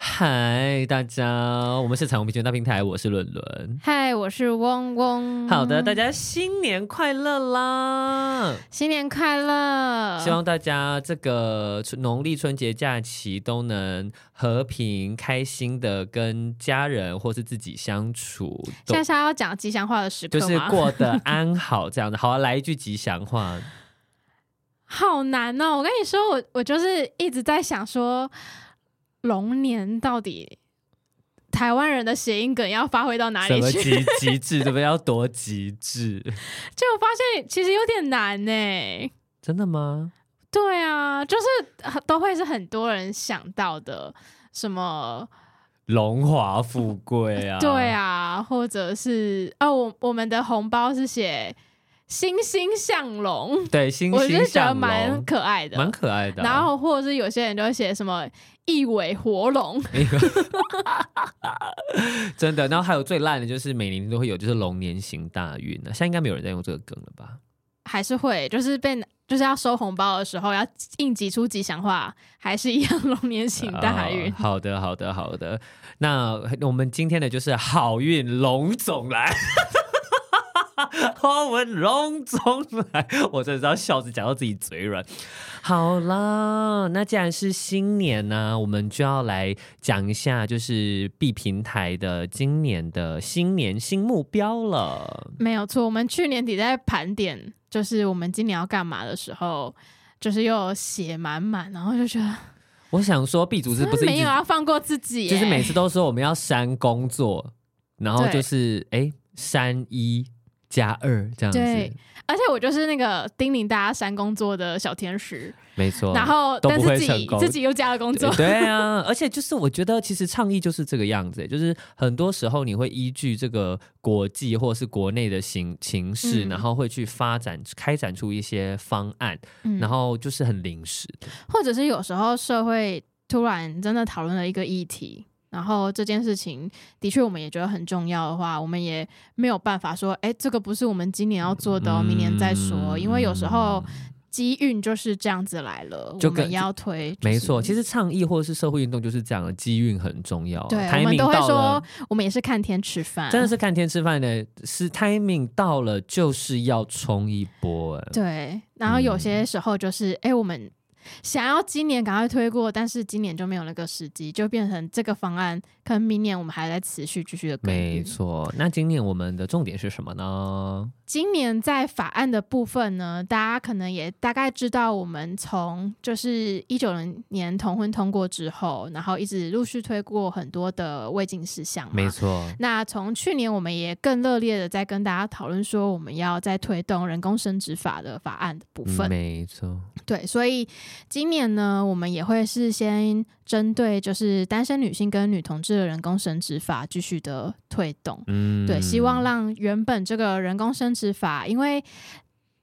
嗨，大家，我们是彩虹平权大平台，我是伦伦。嗨，我是嗡嗡。好的，大家新年快乐啦！新年快乐！希望大家这个农历春节假期都能和平、开心的跟家人或是自己相处。现在是要讲吉祥话的时刻吗？就是过得 安好这样的。好啊，来一句吉祥话。好难哦！我跟你说，我我就是一直在想说。龙年到底台湾人的谐音梗要发挥到哪里去？什么极极致，对不对？要多极致？就我发现其实有点难呢。真的吗？对啊，就是都会是很多人想到的，什么荣华富贵啊？对啊，或者是哦，我我们的红包是写。欣欣向荣，对，欣欣向荣，我就觉得蛮可爱的，蛮可爱的啊。然后或者是有些人就会写什么一尾活龙，真的。然后还有最烂的就是每年都会有，就是龙年行大运呢。现在应该没有人在用这个梗了吧？还是会，就是被就是要收红包的时候要硬挤出吉祥话，还是一样龙年行大运。哦，好的，好的，好的。那我们今天的就是好运龙总来。花纹龙总来，我真的知道笑着讲到自己嘴软。好啦，那既然是新年呢、啊，我们就要来讲一下，就是 B 平台的今年的新年新目标了。没有错，我们去年底在盘点，就是我们今年要干嘛的时候，就是又写满满，然后就觉得，我想说，B 组织不是没有要放过自己，就是每次都说我们要删工作，然后就是哎删一。加二这样子，对，而且我就是那个叮咛大家删工作的小天使，没错。然后但是自己自己又加了工作，对，对啊。而且就是我觉得，其实倡议就是这个样子，就是很多时候你会依据这个国际或是国内的形形势，嗯，然后会去发展开展出一些方案，嗯，然后就是很临时的，或者是有时候社会突然真的讨论了一个议题。然后这件事情的确，我们也觉得很重要的话，我们也没有办法说，哎，这个不是我们今年要做的，哦，明年再说。嗯、因为有时候机运就是这样子来了，我们要推。就是、没错，其实倡议或者是社会运动就是这样的，机运很重要。对，我们都会说，我们也是看天吃饭，真的是看天吃饭的，是 timing 到了就是要冲一波。对，然后有些时候就是，哎、嗯，我们。想要今年赶快推过，但是今年就没有那个时机，就变成这个方案，可能明年我们还在持续继续的。没错，那今年我们的重点是什么呢？今年在法案的部分呢，大家可能也大概知道，我们从就是一九年同婚通过之后，然后一直陆续推过很多的未尽事项。没错。那从去年，我们也更热烈的在跟大家讨论说，我们要再推动人工生殖法的法案的部分。没错。对，所以今年呢，我们也会是先。针对就是单身女性跟女同志的人工生殖法继续的推动，嗯，对，希望让原本这个人工生殖法，因为。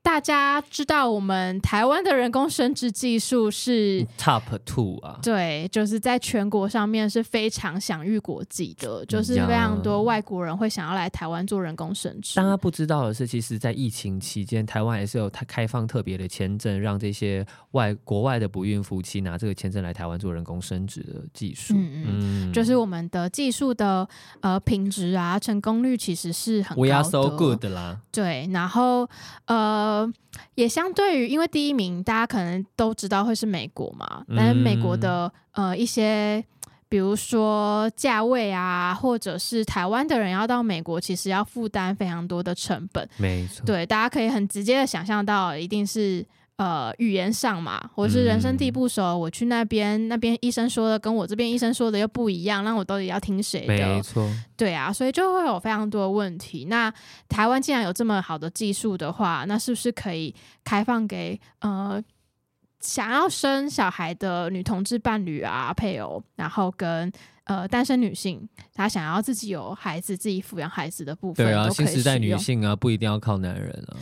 大家知道我们台湾的人工生殖技术是 top two 啊，对，就是在全国上面是非常享誉国际的，就是非常多外国人会想要来台湾做人工生殖。大家不知道的是，其实，在疫情期间，台湾也是有它开放特别的签证，让这些外国外的不孕夫妻拿这个签证来台湾做人工生殖的技术。嗯嗯，就是我们的技术的呃品质啊，成功率其实是很高的。We are so good 啦。对，然后呃。呃，也相对于，因为第一名大家可能都知道会是美国嘛，但是美国的呃一些，比如说价位啊，或者是台湾的人要到美国，其实要负担非常多的成本。没错，对，大家可以很直接的想象到，一定是。呃，语言上嘛，或者是人生地不熟，嗯、我去那边，那边医生说的跟我这边医生说的又不一样，那我到底要听谁的？没错，对啊，所以就会有非常多的问题。那台湾既然有这么好的技术的话，那是不是可以开放给呃想要生小孩的女同志伴侣啊、配偶，然后跟呃单身女性，她想要自己有孩子、自己抚养孩子的部分，对啊，新时代女性啊，不一定要靠男人啊。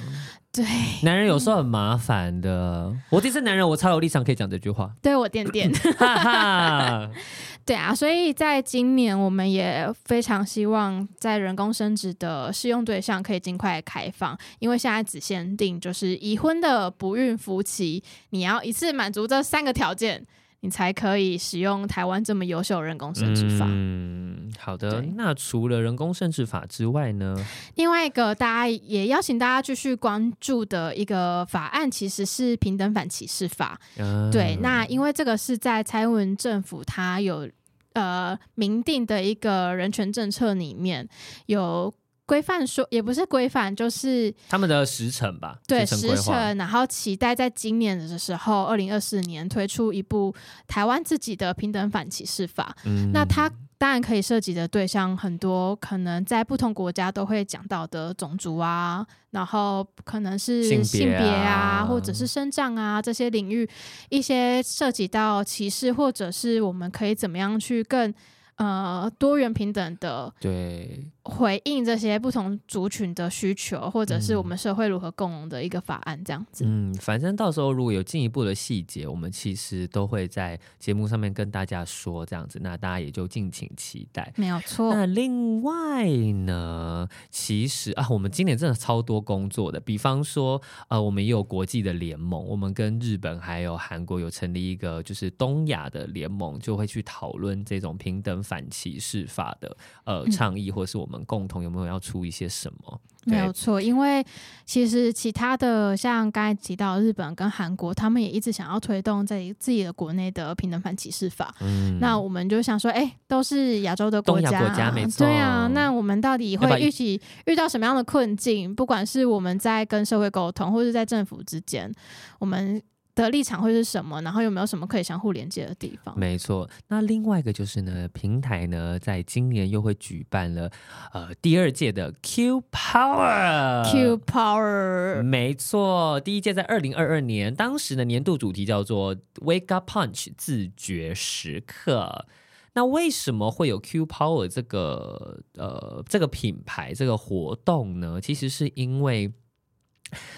对，男人有时候很麻烦的。我这是男人，我超有立场可以讲这句话。对我点点，哈哈。对啊，所以在今年，我们也非常希望在人工生殖的适用对象可以尽快开放，因为现在只限定就是已婚的不孕夫妻，你要一次满足这三个条件。你才可以使用台湾这么优秀的人工生殖法。嗯，好的。那除了人工生殖法之外呢？另外一个大家也邀请大家继续关注的一个法案，其实是平等反歧视法。嗯、对，那因为这个是在蔡英文政府他有呃明定的一个人权政策里面有。规范说也不是规范，就是他们的时程吧。对，时程，然后期待在今年的时候，二零二四年推出一部台湾自己的平等反歧视法。嗯，那它当然可以涉及的对象很多，可能在不同国家都会讲到的种族啊，然后可能是性别啊，啊或者是生长啊这些领域，一些涉及到歧视，或者是我们可以怎么样去更呃多元平等的对。回应这些不同族群的需求，或者是我们社会如何共融的一个法案，这样子。嗯，反正到时候如果有进一步的细节，我们其实都会在节目上面跟大家说，这样子，那大家也就敬请期待。没有错。那另外呢，其实啊，我们今年真的超多工作的，比方说，呃，我们也有国际的联盟，我们跟日本还有韩国有成立一个就是东亚的联盟，就会去讨论这种平等反歧视法的呃倡议，或是我们。我们共同有没有要出一些什么？没有错，因为其实其他的像刚才提到日本跟韩国，他们也一直想要推动在自己的国内的平等反歧视法。嗯，那我们就想说，哎，都是亚洲的国家，东亚国家没错。对啊，那我们到底会一起遇到什么样的困境？不管是我们在跟社会沟通，或者在政府之间，我们。的立场会是什么？然后有没有什么可以相互连接的地方？没错，那另外一个就是呢，平台呢，在今年又会举办了呃第二届的 Q Power Q Power，没错，第一届在二零二二年，当时的年度主题叫做 Wake Up Punch 自觉时刻。那为什么会有 Q Power 这个呃这个品牌这个活动呢？其实是因为。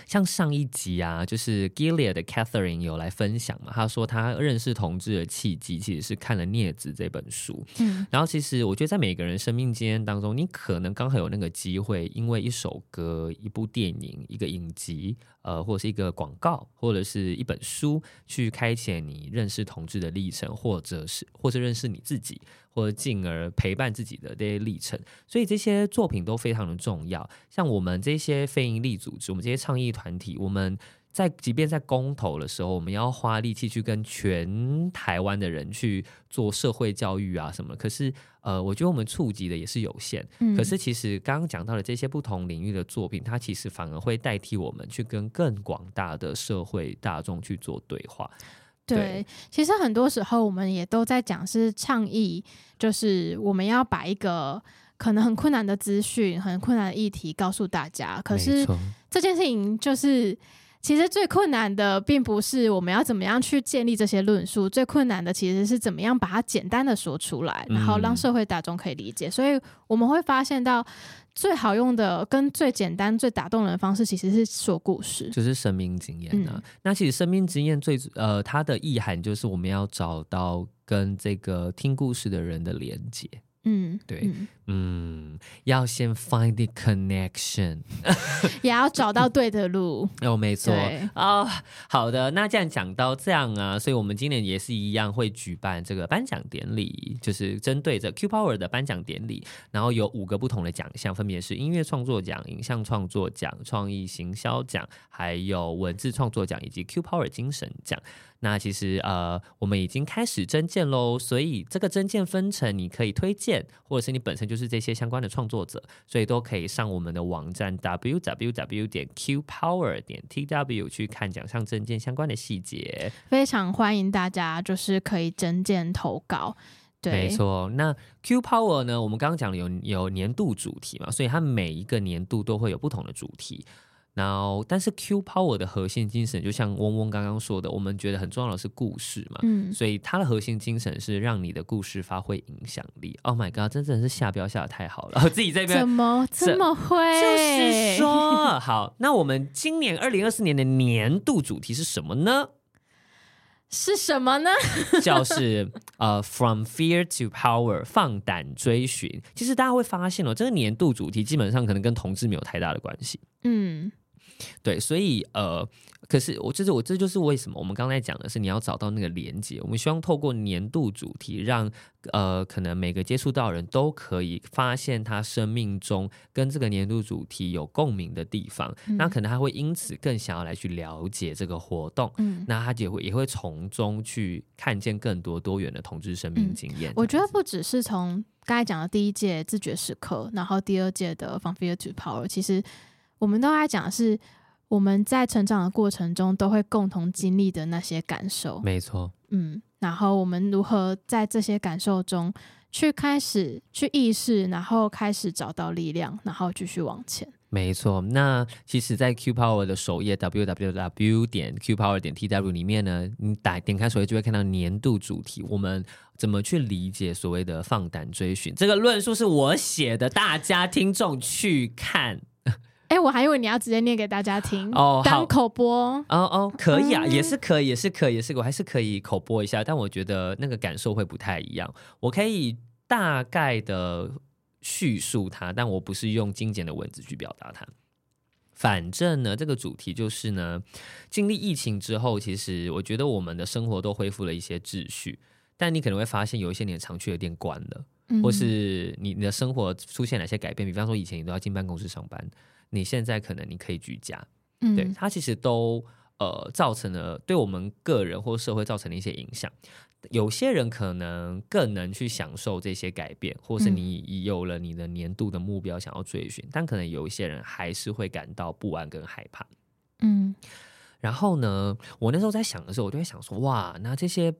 像上一集啊，就是 Gilead 的 Catherine 有来分享嘛，他说他认识同志的契机其实是看了《镊子》这本书。嗯，然后其实我觉得在每个人生命经验当中，你可能刚好有那个机会，因为一首歌、一部电影、一个影集。呃，或者是一个广告，或者是一本书，去开启你认识同志的历程，或者是或者认识你自己，或者进而陪伴自己的这些历程。所以这些作品都非常的重要。像我们这些非营利组织，我们这些倡议团体，我们。在即便在公投的时候，我们要花力气去跟全台湾的人去做社会教育啊什么。可是，呃，我觉得我们触及的也是有限。嗯。可是，其实刚刚讲到的这些不同领域的作品，它其实反而会代替我们去跟更广大的社会大众去做对话。对。其实很多时候我们也都在讲是倡议，就是我们要把一个可能很困难的资讯、很困难的议题告诉大家。可是这件事情就是。其实最困难的并不是我们要怎么样去建立这些论述，最困难的其实是怎么样把它简单的说出来，然后让社会大众可以理解。嗯。所以我们会发现到最好用的、跟最简单、最打动人的方式，其实是说故事，就是生命经验啊。嗯。那其实生命经验最呃，它的意涵就是我们要找到跟这个听故事的人的连接。嗯，对，嗯，嗯，要先 find the connection，也要找到对的路。哦，没错啊，哦。好的，那既然讲到这样啊，所以我们今年也是一样会举办这个颁奖典礼，就是针对着 Q Power 的颁奖典礼，然后有五个不同的奖项，分别是音乐创作奖、影像创作奖、创意行销奖，还有文字创作奖以及 Q Power 精神奖。那其实呃，我们已经开始征件喽，所以这个征件分成你可以推荐，或者是你本身就是这些相关的创作者，所以都可以上我们的网站 www 点 qpower 点 tw 去看奖项证件相关的细节。非常欢迎大家，就是可以证件投稿。对，没错。那 Q Power 呢，我们刚刚讲了有有年度主题嘛，所以它每一个年度都会有不同的主题。然后，但是 Q Power 的核心精神，就像嗡嗡刚刚说的，我们觉得很重要的是故事嘛，嗯，所以它的核心精神是让你的故事发挥影响力。Oh my god，真的是下标下的太好了，我 自己在这边怎么这么会？就是说，好，那我们今年二零二四年的年度主题是什么呢？是什么呢？就是呃、uh,，From Fear to Power，放胆追寻。其实大家会发现哦，这个年度主题基本上可能跟同志没有太大的关系。嗯。对，所以呃，可是我就是我这就是为什么我们刚才讲的是你要找到那个连接。我们希望透过年度主题让，让呃可能每个接触到的人都可以发现他生命中跟这个年度主题有共鸣的地方。嗯、那可能他会因此更想要来去了解这个活动。嗯，那他也会也会从中去看见更多多元的同志生命经验。嗯、我觉得不只是从刚才讲的第一届自觉时刻，然后第二届的 From Fear to Power，其实。我们都在讲的是我们在成长的过程中都会共同经历的那些感受，没错，嗯，然后我们如何在这些感受中去开始去意识，然后开始找到力量，然后继续往前。没错，那其实，在 Q Power 的首页 www 点 Q Power 点 tw 里面呢，你打点开首页就会看到年度主题，我们怎么去理解所谓的放胆追寻？这个论述是我写的，大家听众去看。哎，我还以为你要直接念给大家听哦，当口播哦哦，可以啊，嗯、也是可以，也是可以，也是我还是可以口播一下，但我觉得那个感受会不太一样。我可以大概的叙述它，但我不是用精简的文字去表达它。反正呢，这个主题就是呢，经历疫情之后，其实我觉得我们的生活都恢复了一些秩序，但你可能会发现有一些你常去的店关了，嗯、或是你你的生活出现哪些改变，比方说以前你都要进办公室上班。你现在可能你可以居家，嗯，对，它其实都呃造成了对我们个人或社会造成了一些影响。有些人可能更能去享受这些改变，或是你有了你的年度的目标想要追寻，嗯，但可能有一些人还是会感到不安跟害怕。嗯，然后呢，我那时候在想的时候，我就会想说，哇，那这些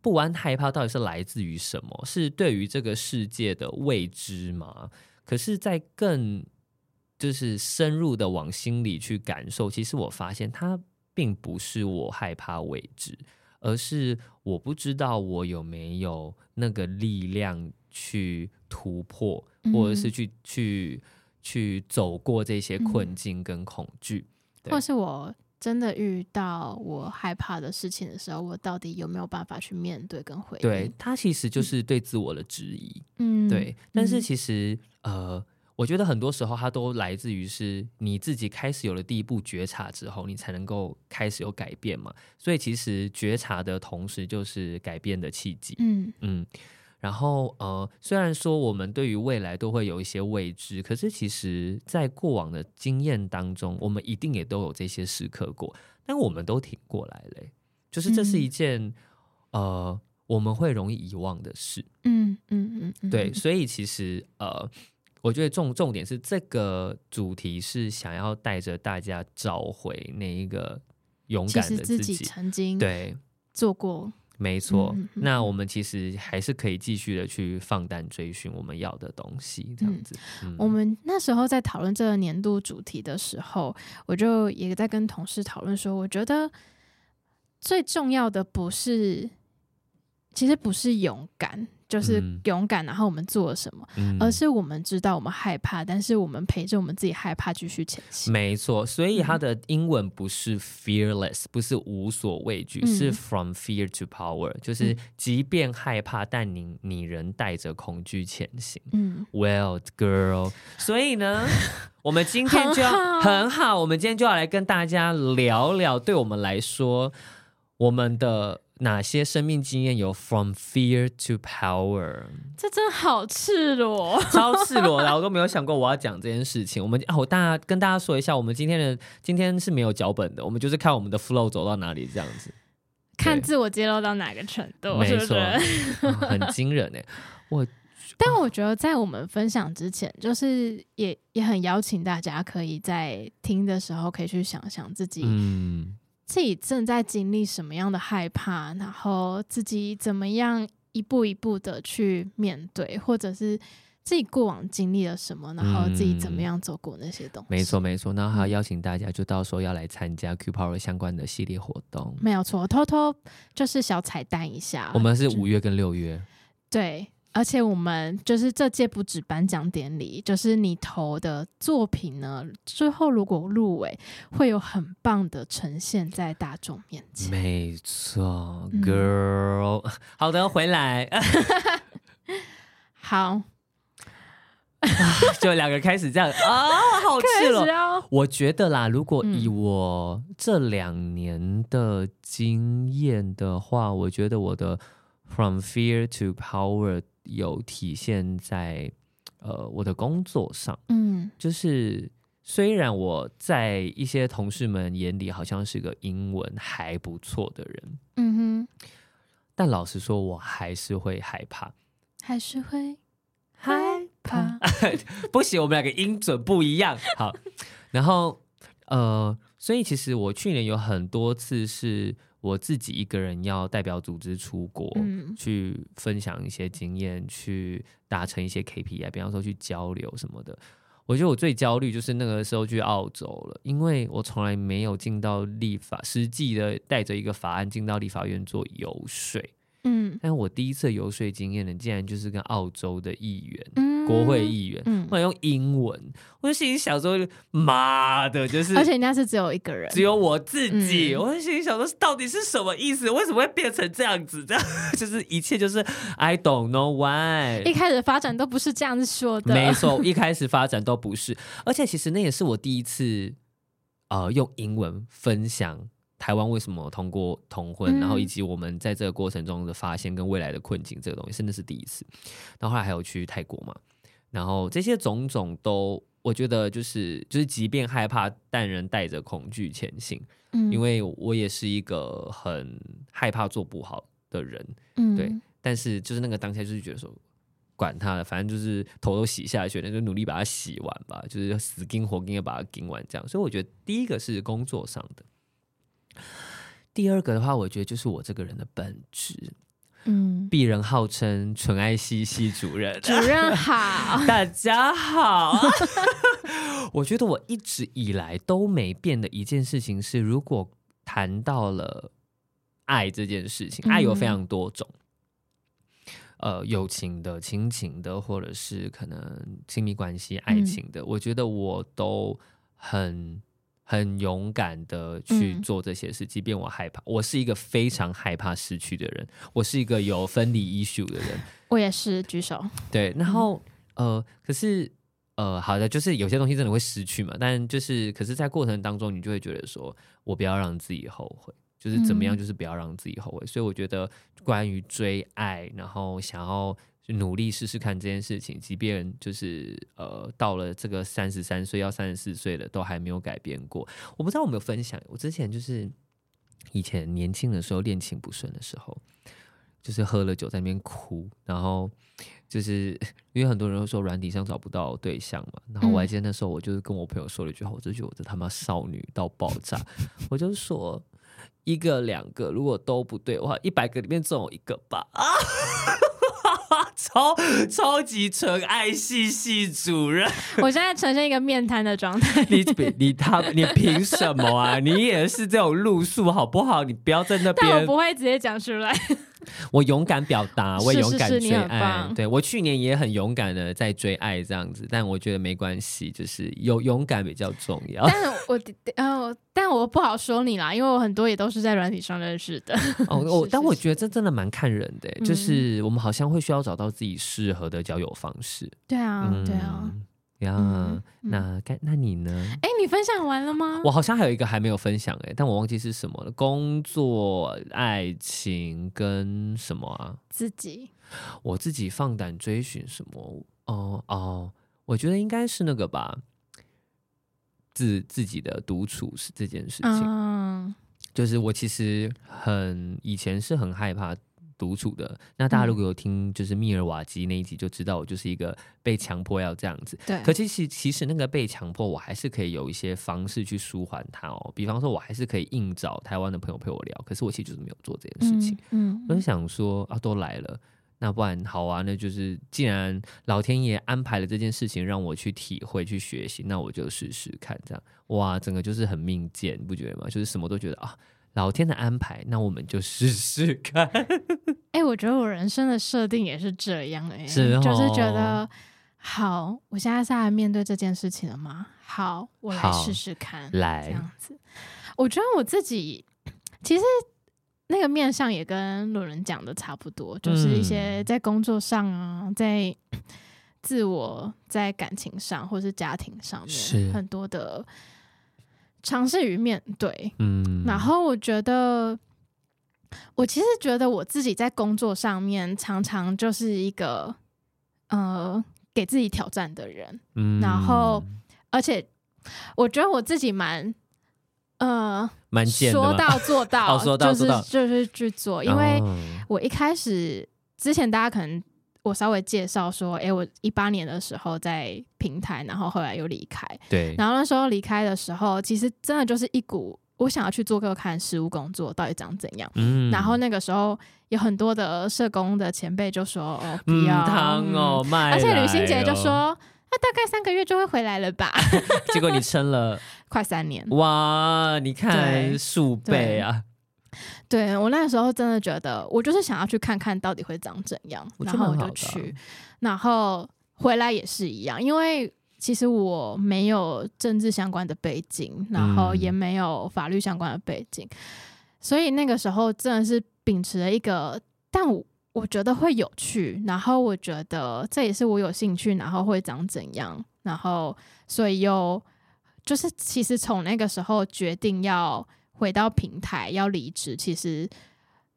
不安害怕到底是来自于什么？是对于这个世界的未知吗？可是，在更就是深入的往心里去感受，其实我发现它并不是我害怕未知，而是我不知道我有没有那个力量去突破，嗯、或者是去去去走过这些困境跟恐惧，嗯、或是我真的遇到我害怕的事情的时候，我到底有没有办法去面对跟回应？对，它其实就是对自我的质疑。嗯，对，但是其实、嗯、呃。我觉得很多时候，它都来自于是你自己开始有了第一步觉察之后，你才能够开始有改变嘛。所以其实觉察的同时，就是改变的契机。嗯嗯。然后呃，虽然说我们对于未来都会有一些未知，可是其实在过往的经验当中，我们一定也都有这些时刻过，但我们都挺过来了。就是这是一件、嗯、呃，我们会容易遗忘的事。嗯嗯嗯嗯。对，所以其实呃。我觉得重重点是这个主题是想要带着大家找回那一个勇敢的自己，自己曾经对做过，没错。嗯、那我们其实还是可以继续的去放胆追寻我们要的东西，这样子。嗯嗯、我们那时候在讨论这个年度主题的时候，我就也在跟同事讨论说，我觉得最重要的不是，其实不是勇敢。就是勇敢，然后我们做了什么？嗯、而是我们知道我们害怕，但是我们陪着我们自己害怕继续前行。没错，所以它的英文不是 fearless，不是无所畏惧，嗯、是 from fear to power，就是即便害怕，但你你仍带着恐惧前行。嗯，Well girl，所以呢，我们今天就要很好，很好，我们今天就要来跟大家聊聊，对我们来说，我们的。哪些生命经验有 from fear to power？这真好赤裸，超赤裸的，我都没有想过我要讲这件事情。我们哦，大家跟大家说一下，我们今天的今天是没有脚本的，我们就是看我们的 flow 走到哪里这样子，看自我揭露到哪个程度，没错，很惊人哎。我，但我觉得在我们分享之前，就是也也很邀请大家可以在听的时候，可以去想想自己，嗯。自己正在经历什么样的害怕，然后自己怎么样一步一步的去面对，或者是自己过往经历了什么，然后自己怎么样走过那些东西。没错没错，然后还要邀请大家，就到时候要来参加 Q Power 相关的系列活动。没有错，偷偷就是小彩蛋一下。我们是五月跟六月。对。而且我们就是这届不止颁奖典礼，就是你投的作品呢，最后如果入围，会有很棒的呈现在大众面前。没错，Girl，嗯、好的，回来。好，就两个开始这样啊，好赤裸、哦。我觉得啦，如果以我这两年的经验的话、嗯，我觉得我的 From Fear to Power。有体现在呃我的工作上，嗯，就是虽然我在一些同事们眼里好像是个英文还不错的人，嗯哼，但老实说，我还是会害怕，还是会害怕。不行，我们两个音准不一样。好，然后呃，所以其实我去年有很多次是。我自己一个人要代表组织出国，嗯，去分享一些经验，去达成一些 KPI，比方说去交流什么的。我觉得我最焦虑就是那个时候去澳洲了，因为我从来没有进到立法，实际的带着一个法案进到立法院做游说。嗯，但我第一次游说经验呢，竟然就是跟澳洲的议员、嗯、国会议员，嗯，我用英文，我就心里想说，妈的，就是，而且人家是只有一个人，只有我自己，嗯、我就心里想说，到底是什么意思？为什么会变成这样子？这 样就是一切就是 I don't know why。一开始发展都不是这样子说的，没错，一开始发展都不是，而且其实那也是我第一次，呃，用英文分享。台湾为什么通过同婚，然后以及我们在这个过程中的发现跟未来的困境，这个东西真的是第一次。然后后来还有去泰国嘛，然后这些种种都，我觉得就是就是，即便害怕，但仍带着恐惧前行。嗯，因为我也是一个很害怕做不好的人，嗯，对。但是就是那个当下，就是觉得说，管他了，反正就是头都洗下去，那就努力把它洗完吧，就是死盯活盯要把它盯完这样。所以我觉得第一个是工作上的。第二个的话，我觉得就是我这个人的本质，嗯，鄙人号称纯爱系系主任，主任好，大家好。我觉得我一直以来都没变的一件事情是，如果谈到了爱这件事情，爱有非常多种，嗯、呃，友情的、亲情的，或者是可能亲密关系、爱情的，嗯、我觉得我都很。很勇敢的去做这些事，嗯，即便我害怕，我是一个非常害怕失去的人，我是一个有分离 issue 的人，我也是举手。对，然后呃，可是呃，好的，就是有些东西真的会失去嘛，但就是，可是在过程当中，你就会觉得说，我不要让自己后悔，就是怎么样，就是不要让自己后悔。嗯，所以我觉得，关于追爱，然后想要。努力试试看这件事情，即便就是呃到了这个三十三岁要三十四岁了，都还没有改变过。我不知道我有没有分享，我之前就是以前年轻的时候恋情不顺的时候，就是喝了酒在那边哭，然后就是因为很多人都说软体上找不到对象嘛，然后我还记得那时候我就是跟我朋友说了一句话，我就觉得我这他妈少女到爆炸，我就说一个两个如果都不对的话，一百个里面总有一个吧啊。超超级纯爱系系主任，我现在呈现一个面瘫的状态。你你他你凭什么啊？你也是这种路数好不好？你不要在那边。但我不会直接讲出来。我勇敢表达，我也勇敢追爱。对，我去年也很勇敢的在追爱这样子，但我觉得没关系，就是有勇敢比较重要。但我呃，但我不好说你啦，因为我很多也都是在软体上认识的。哦，我但我觉得这真的蛮看人的，就是我们好像会需要找到自己适合的交友方式。对啊，嗯、对啊。呀、嗯，那该那你呢？哎、欸，你分享完了吗？我好像还有一个还没有分享哎、欸，但我忘记是什么了。工作、爱情跟什么啊？自己，我自己放胆追寻什么？哦哦，我觉得应该是那个吧，自自己的独处是这件事情、嗯。就是我其实很以前是很害怕。独处的，那大家如果有听就是密尔瓦基那一集，就知道我就是一个被强迫要这样子。对，可其实其实那个被强迫，我还是可以有一些方式去舒缓它哦。比方说，我还是可以硬找台湾的朋友陪我聊，可是我其实就是没有做这件事情。嗯，嗯，我就想说啊，都来了，那不然好啊，那就是既然老天爷安排了这件事情让我去体会、去学习，那我就试试看。这样哇，整个就是很命贱，你不觉得吗？就是什么都觉得啊，老天的安排，那我们就试试看。哎、欸，我觉得我人生的设定也是这样哎、欸，是哦、就是觉得好，我现在是来面对这件事情了吗？好，我来试试看，来这样子。我觉得我自己其实。那个面相也跟路人讲的差不多，就是一些在工作上啊，嗯、在 自我、在感情上或是家庭上面很多的尝试与面对。嗯，然后我觉得，我其实觉得我自己在工作上面常常就是一个呃给自己挑战的人。嗯，然后而且我觉得我自己蛮。呃，说到做到，说到做到，就是就是去做。因为我一开始之前，大家可能我稍微介绍说，哎、欸，我一八年的时候在平台，然后后来又离开。对，然后那时候离开的时候，其实真的就是一股我想要去做个看实务工作到底长怎样。嗯，然后那个时候有很多的社工的前辈就说，哦，不要，嗯哦嗯、而且吕欣杰就说。那大概三个月就会回来了吧？结果你撑了 快三年，哇！你看数倍啊！对，我那时候真的觉得，我就是想要去看看到底会长怎样，然后我就去，然后回来也是一样，因为其实我没有政治相关的背景，然后也没有法律相关的背景，嗯、所以那个时候真的是秉持了一个，但我。我觉得会有趣，然后我觉得这也是我有兴趣，然后会长怎样，然后所以又就是其实从那个时候决定要回到平台要离职，其实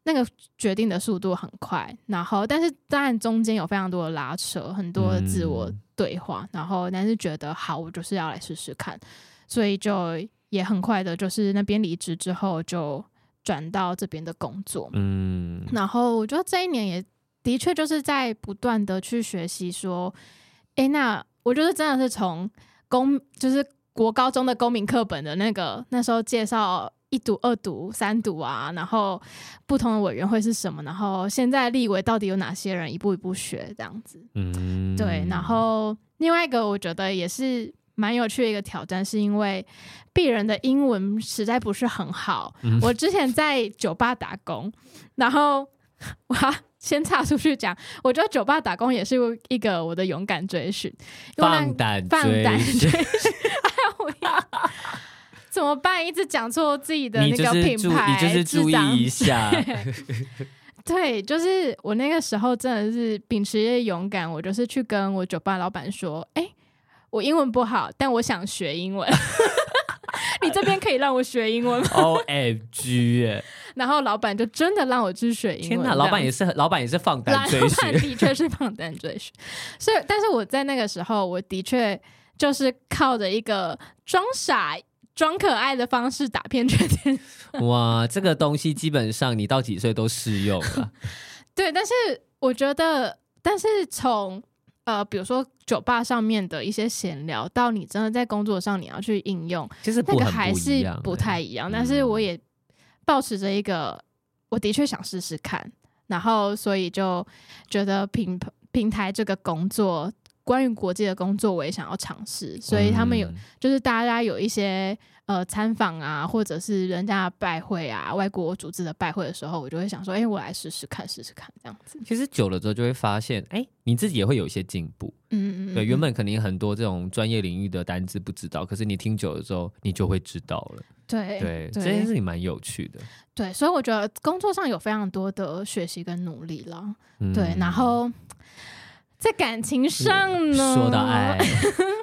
那个决定的速度很快，然后但是当然中间有非常多的拉扯，很多的自我对话，嗯、然后但是觉得好，我就是要来试试看，所以就也很快的，就是那边离职之后就。转到这边的工作，嗯，然后我觉得这一年也的确就是在不断的去学习，说，哎，那我觉得真的是从公就是国高中的公民课本的那个那时候介绍一读、二读、三读啊，然后不同的委员会是什么，然后现在立委到底有哪些人，一步一步学这样子，嗯，对，然后另外一个我觉得也是。蛮有趣的一个挑战，是因为鄙人的英文实在不是很好。嗯、我之前在酒吧打工，然后我先岔出去讲，我觉得酒吧打工也是一个我的勇敢追寻，放胆放胆追寻。怎么办？一直讲错自己的那个品牌，你就是注意一下。对，就是我那个时候真的是秉持着勇敢，我就是去跟我酒吧老板说，哎。我英文不好，但我想学英文。你这边可以让我学英文吗？O M G！然后老板就真的让我去学英文。天哪，老板也是，老板也是放胆追寻。的确是放胆追寻。所以，但是我在那个时候，我的确就是靠着一个装傻、装可爱的方式打遍全天。哇，这个东西基本上你到几岁都适用了。对，但是我觉得，但是从。呃，比如说酒吧上面的一些闲聊，到你真的在工作上你要去应用，其实那个还是不太一样。但是我也抱持着一个，我的确想试试看，然后所以就觉得平平台这个工作，关于国际的工作，我也想要尝试。所以他们有，就是大家有一些。呃，参访啊，或者是人家的拜会啊，外国组织的拜会的时候，我就会想说，哎、欸，我来试试看，试试看这样子。其实久了之后就会发现，哎、欸，你自己也会有一些进步。嗯，嗯嗯，对，原本肯定很多这种专业领域的单字不知道，可是你听久了之后，你就会知道了。对对，这件事情蛮有趣的。对，所以我觉得工作上有非常多的学习跟努力了。嗯、对，然后在感情上呢，说到爱。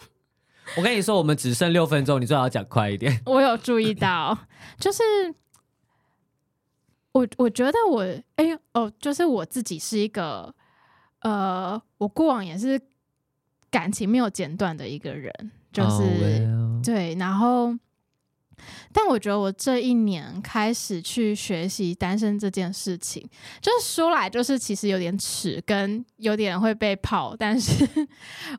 我跟你说，我们只剩六分钟，你最好讲快一点。我有注意到，就是我我觉得我哎呦哦，就是我自己是一个呃，我过往也是感情没有间断的一个人，就是、oh, well. 对，然后。但我觉得我这一年开始去学习单身这件事情，就是说来就是其实有点耻，跟有点会被泡。但是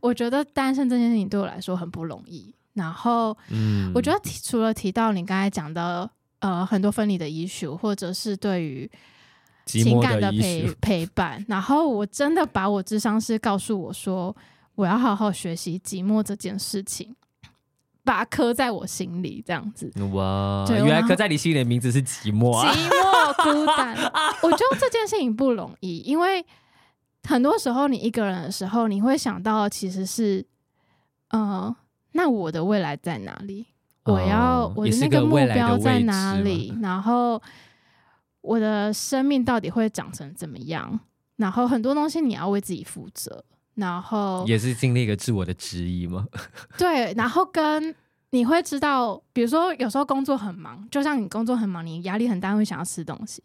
我觉得单身这件事情对我来说很不容易。然后，嗯，我觉得提除了提到你刚才讲的呃很多分离的 issue，或者是对于情感的陪陪伴。然后我真的把我智商师告诉我说，我要好好学习寂寞这件事情，把它刻在我心里，这样子。哇，原来刻在你心里的名字是寂寞啊！寂寞孤单。我觉得这件事情不容易，因为很多时候你一个人的时候，你会想到其实是，呃，那我的未来在哪里？我要、哦、我的那个目标在哪里？然后我的生命到底会长成怎么样？然后很多东西你要为自己负责，然后也是经历一个自我的质疑吗？对，然后跟你会知道，比如说有时候工作很忙，就像你工作很忙，你压力很大，会想要吃东西。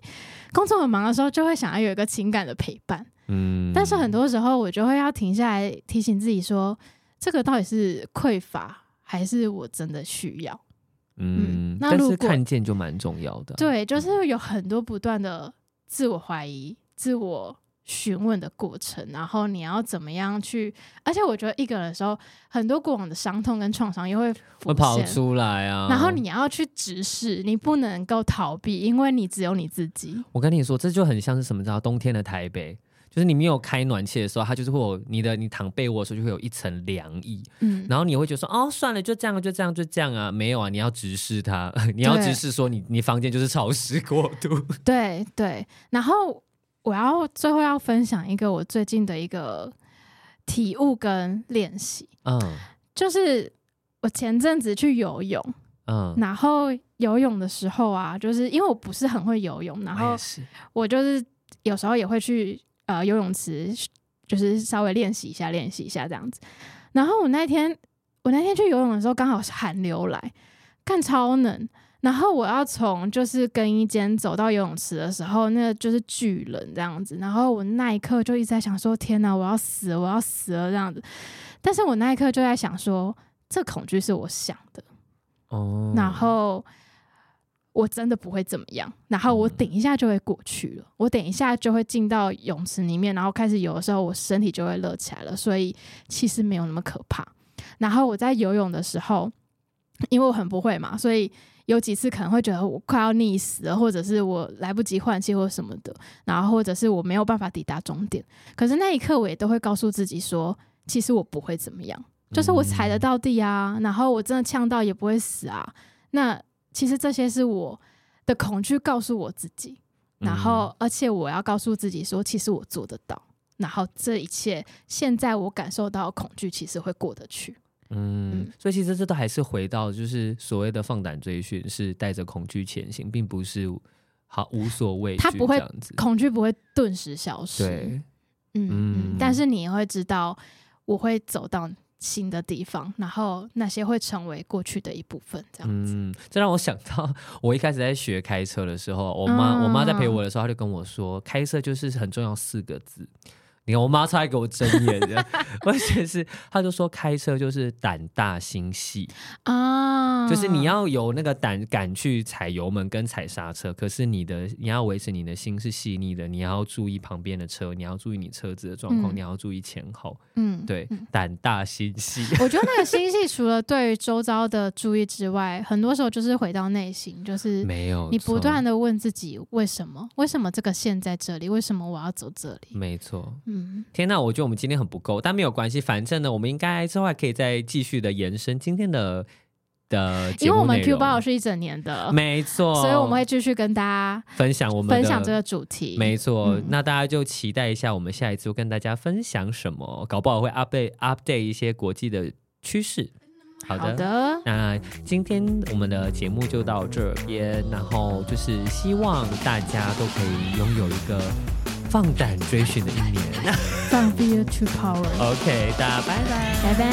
工作很忙的时候，就会想要有一个情感的陪伴。嗯，但是很多时候我就会要停下来提醒自己说，这个到底是匮乏？还是我真的需要？嗯，那如果看见就蛮重要的。对，就是有很多不断的自我怀疑、自我询问的过程，然后你要怎么样去？而且我觉得一个人的时候，很多过往的伤痛跟创伤也会会跑出来啊。然后你要去直视，你不能够逃避，因为你只有你自己。我跟你说，这就很像是什么？知道冬天的台北。就是你没有开暖气的时候，它就是会有你的，你躺被窝的时候就会有一层凉意，嗯，然后你会觉得说，哦，算了，就这样，就这样，就这样啊，没有啊，你要直视它，你要直视说你你房间就是潮湿过度，对对。然后我要最后要分享一个我最近的一个体悟跟练习，嗯，就是我前阵子去游泳，嗯，然后游泳的时候啊，就是因为我不是很会游泳，然后我就是有时候也会去。呃，游泳池就是稍微练习一下，练习一下这样子。然后我那天，我那天去游泳的时候，刚好是寒流来，看超冷。然后我要从就是更衣间走到游泳池的时候，那个就是巨冷这样子。然后我那一刻就一直在想说：天哪，我要死了，我要死了这样子。但是我那一刻就在想说，这恐惧是我想的。哦。然后。我真的不会怎么样，然后我等一下就会过去了。我等一下就会进到泳池里面，然后开始游的时候，我身体就会热起来了，所以其实没有那么可怕。然后我在游泳的时候，因为我很不会嘛，所以有几次可能会觉得我快要溺死了，或者是我来不及换气或什么的，然后或者是我没有办法抵达终点。可是那一刻，我也都会告诉自己说，其实我不会怎么样，就是我踩得到地啊，然后我真的呛到也不会死啊。那其实这些是我的恐惧告诉我自己，然后而且我要告诉自己说，其实我做得到。然后这一切，现在我感受到恐惧，其实会过得去。嗯，嗯，所以其实这都还是回到，就是所谓的放胆追寻，是带着恐惧前行，并不是好无所畏惧。他不会，恐惧不会顿时消失。对，嗯嗯，但是你也会知道，我会走到。新的地方，然后那些会成为过去的一部分，这样子。嗯，这让我想到，我一开始在学开车的时候，我妈、嗯、我妈在陪我的时候，她就跟我说，开车就是很重要四个字。你看，我妈差点给我睁眼，而且 是，她就说开车就是胆大心细啊，就是你要有那个胆敢去踩油门跟踩刹车，可是你的你要维持你的心是细腻的，你要注意旁边的车，你要注意你车子的状况，嗯、你要注意前后，嗯，对，胆大心细。我觉得那个 心细，除了对于周遭的注意之外，很多时候就是回到内心，就是没有你不断的问自己为什么？为什么这个线在这里？为什么我要走这里？没错。天呐，我觉得我们今天很不够，但没有关系，反正呢，我们应该之后还可以再继续的延伸今天的的。因为我们 Q 包是一整年的，没错，所以我们会继续跟大家分享我们分享这个主题。没错，嗯、那大家就期待一下，我们下一次会跟大家分享什么，搞不好会 update update 一些国际的趋势。好的，好的，那今天我们的节目就到这边，然后就是希望大家都可以拥有一个。放胆追寻的一年，放 Fear to Power。OK，大家拜拜，拜拜。